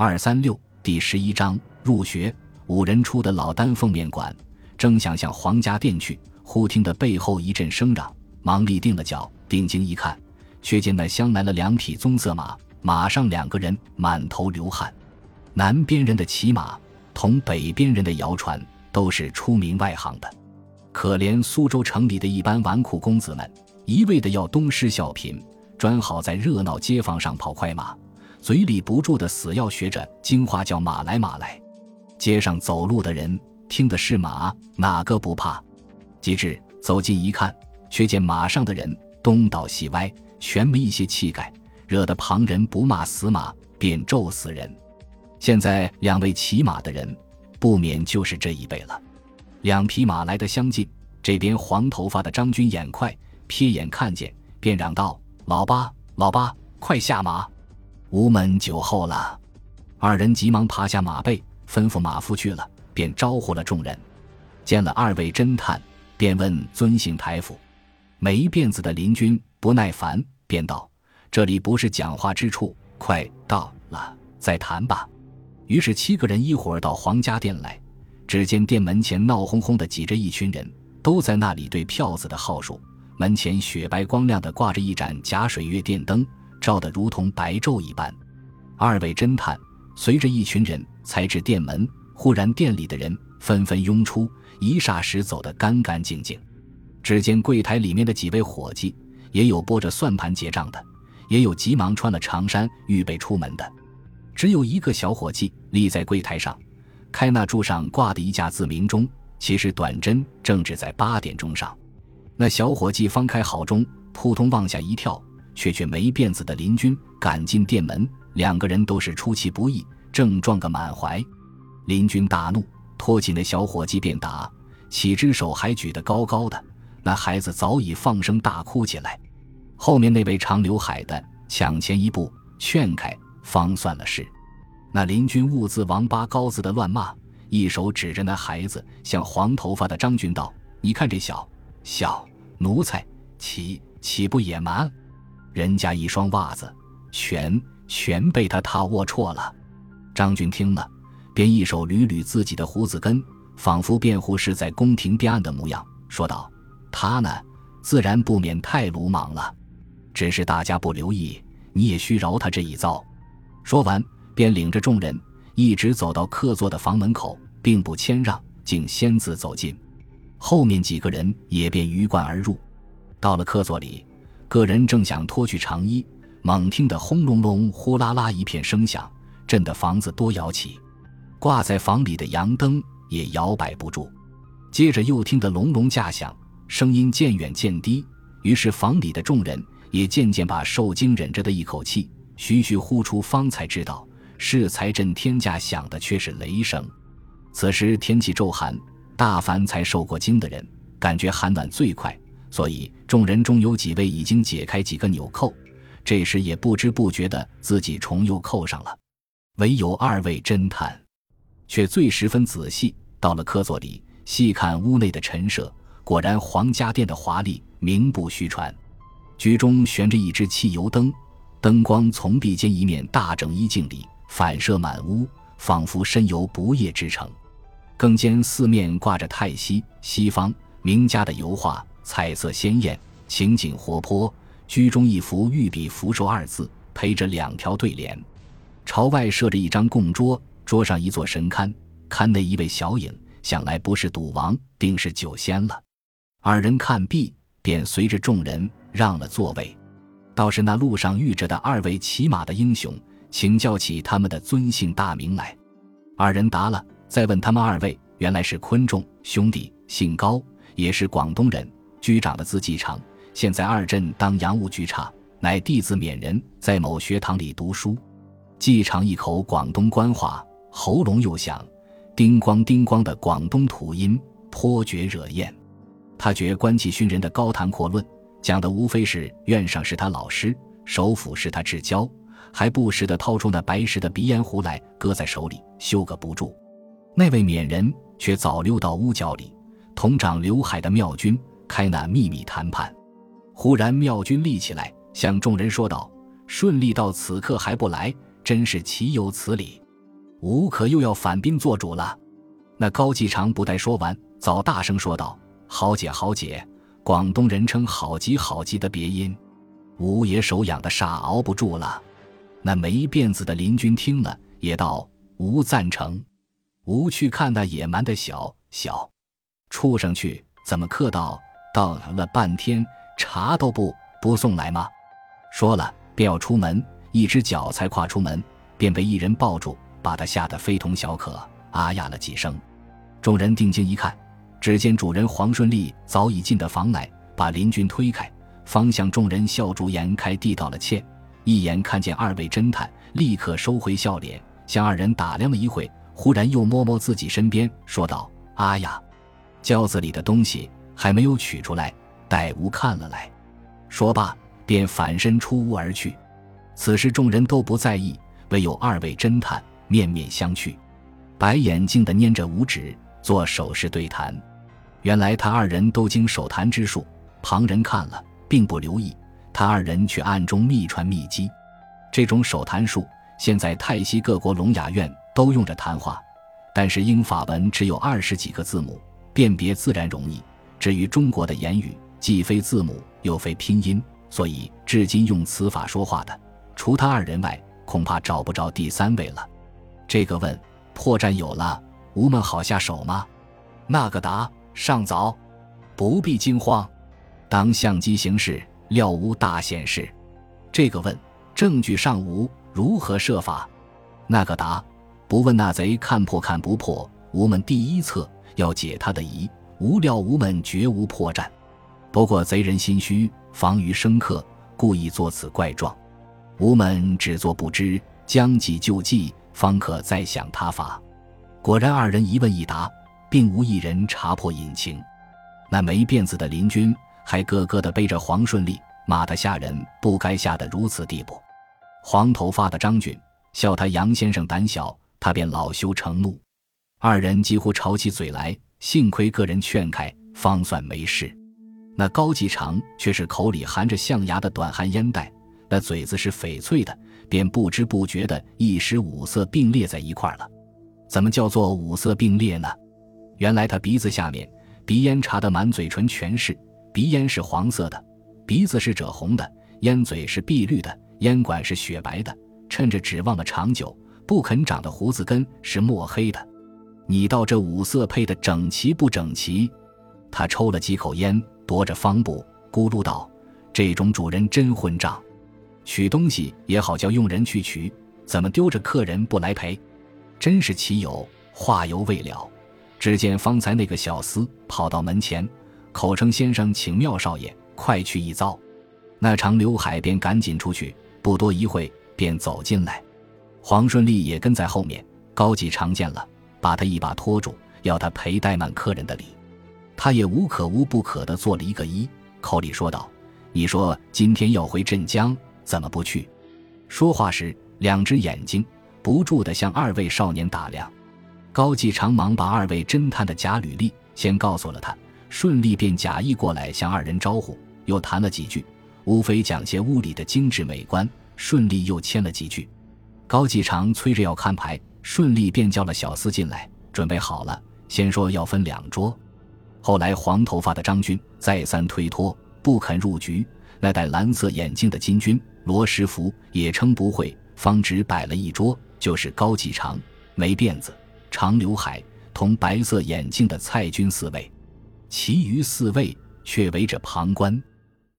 二三六第十一章入学。五人出的老丹凤面馆，正想向皇家店去，忽听得背后一阵声嚷，忙立定了脚，定睛一看，却见那厢来了两匹棕色马，马上两个人满头流汗。南边人的骑马同北边人的摇船，都是出名外行的。可怜苏州城里的一般纨绔公子们，一味的要东施效颦，专好在热闹街坊上跑快马。嘴里不住的死要学着京话叫马来马来，街上走路的人听的是马，哪个不怕？及至走近一看，却见马上的人东倒西歪，全没一些气概，惹得旁人不骂死马，便咒死人。现在两位骑马的人，不免就是这一辈了。两匹马来得相近，这边黄头发的张军眼快，瞥眼看见，便嚷道：“老八，老八，快下马！”吴门酒后了，二人急忙爬下马背，吩咐马夫去了，便招呼了众人。见了二位侦探，便问尊姓台府。没辫子的林军不耐烦，便道：“这里不是讲话之处，快到了再谈吧。”于是七个人一会儿到皇家店来，只见店门前闹哄哄的挤着一群人，都在那里对票子的号数。门前雪白光亮的挂着一盏假水月电灯。照得如同白昼一般，二位侦探随着一群人才至店门。忽然店里的人纷纷拥出，一霎时走得干干净净。只见柜台里面的几位伙计，也有拨着算盘结账的，也有急忙穿了长衫预备出门的。只有一个小伙计立在柜台上，开那柱上挂的一架自鸣钟，其实短针正指在八点钟上。那小伙计方开好钟，扑通往下一跳。却却没辫子的林军赶进店门，两个人都是出其不意，正撞个满怀。林军大怒，拖起那小伙计便打，起只手还举得高高的，那孩子早已放声大哭起来。后面那位长刘海的抢前一步劝开，方算了事。那林军兀自王八羔子的乱骂，一手指着那孩子，向黄头发的张军道：“你看这小小奴才，岂岂不野蛮？”人家一双袜子，全全被他踏龌龊了。张俊听了，便一手捋捋自己的胡子根，仿佛辩护是在宫廷辩案的模样，说道：“他呢，自然不免太鲁莽了。只是大家不留意，你也需饶他这一遭。”说完，便领着众人一直走到客座的房门口，并不谦让，竟先自走进。后面几个人也便鱼贯而入，到了客座里。个人正想脱去长衣，猛听得轰隆隆、呼啦啦一片声响，震得房子多摇起，挂在房里的洋灯也摇摆不住。接着又听得隆隆架响，声音渐远渐低，于是房里的众人也渐渐把受惊忍着的一口气徐徐呼出，方才知道是才震天价响的却是雷声。此时天气骤寒，大凡才受过惊的人，感觉寒暖最快。所以众人中有几位已经解开几个纽扣，这时也不知不觉的自己重又扣上了。唯有二位侦探，却最十分仔细。到了客座里，细看屋内的陈设，果然皇家殿的华丽，名不虚传。局中悬着一只汽油灯，灯光从壁间一面大整衣镜里反射满屋，仿佛身游不夜之城。更兼四面挂着泰西、西方名家的油画。彩色鲜艳，情景活泼。居中一幅御笔福寿二字，陪着两条对联。朝外设着一张供桌，桌上一座神龛，龛内一位小影，想来不是赌王，定是酒仙了。二人看毕，便随着众人让了座位。倒是那路上遇着的二位骑马的英雄，请教起他们的尊姓大名来。二人答了，再问他们二位，原来是昆仲兄弟，姓高，也是广东人。局长的字继长，现在二镇当洋务局差，乃弟子勉人，在某学堂里读书。继长一口广东官话，喉咙又响，叮咣叮咣的广东土音，颇觉惹厌。他觉官气熏人的高谈阔论，讲的无非是院上是他老师，首府是他至交，还不时的掏出那白石的鼻烟壶来，搁在手里修个不住。那位缅人却早溜到屋角里，同长刘海的妙君。开那秘密谈判，忽然妙君立起来，向众人说道：“顺利到此刻还不来，真是岂有此理！吴可又要反兵做主了。那高继长不待说完，早大声说道：“好姐，好姐！广东人称好极好极的别音。”吴爷手痒的煞熬不住了。那没辫子的邻军听了，也道：“吴赞成。”吴去看那野蛮的小小畜生去，怎么客到了半天，茶都不不送来吗？说了，便要出门，一只脚才跨出门，便被一人抱住，把他吓得非同小可，啊呀了几声。众人定睛一看，只见主人黄顺利早已进的房来，把邻军推开，方向众人笑逐颜开地道了歉。一眼看见二位侦探，立刻收回笑脸，向二人打量了一会，忽然又摸摸自己身边，说道：“啊呀，轿子里的东西还没有取出来，待吾看了来。”说罢，便反身出屋而去。此时众人都不在意，唯有二位侦探面面相觑，白眼镜的捏着五指。做手势对谈，原来他二人都经手谈之术，旁人看了并不留意，他二人却暗中密传秘籍。这种手谈术，现在泰西各国聋哑院都用着谈话，但是英法文只有二十几个字母，辨别自然容易。至于中国的言语，既非字母又非拼音，所以至今用此法说话的，除他二人外，恐怕找不着第三位了。这个问破绽有了。吾们好下手吗？那个答尚早，不必惊慌，当相机行事，料无大显示。这个问证据尚无，如何设法？那个答不问那贼看破看不破，吾们第一策要解他的疑。无料无门绝无破绽。不过贼人心虚，防于生客，故意作此怪状。吾们只做不知，将计就计，方可再想他法。果然，二人一问一答，并无一人查破隐情。那没辫子的邻军还个个的背着黄顺利，骂他下人不该下得如此地步。黄头发的张俊笑他杨先生胆小，他便恼羞成怒。二人几乎吵起嘴来，幸亏个人劝开，方算没事。那高继长却是口里含着象牙的短含烟袋，那嘴子是翡翠的，便不知不觉的一时五色并列在一块了。怎么叫做五色并列呢？原来他鼻子下面鼻烟插的满嘴唇全是，鼻烟是黄色的，鼻子是赭红的，烟嘴是碧绿的，烟管是雪白的，趁着指望的长久不肯长的胡子根是墨黑的。你道这五色配的整齐不整齐？他抽了几口烟，踱着方步，咕噜道：“这种主人真混账，取东西也好叫佣人去取，怎么丢着客人不来赔？”真是岂有话犹未了，只见方才那个小厮跑到门前，口称先生请妙少爷快去一遭。那长刘海便赶紧出去，不多一会便走进来。黄顺利也跟在后面。高继常见了，把他一把拖住，要他赔怠慢客人的礼。他也无可无不可的做了一个揖，口里说道：“你说今天要回镇江，怎么不去？”说话时，两只眼睛。不住地向二位少年打量，高继长忙把二位侦探的假履历先告诉了他，顺利便假意过来向二人招呼，又谈了几句，无非讲些屋里的精致美观。顺利又签了几句，高继长催着要看牌，顺利便叫了小厮进来，准备好了，先说要分两桌。后来黄头发的张军再三推脱，不肯入局，那戴蓝色眼镜的金军罗师福也称不会，方只摆了一桌。就是高继长、没辫子、长刘海同白色眼镜的蔡军四位，其余四位却围着旁观。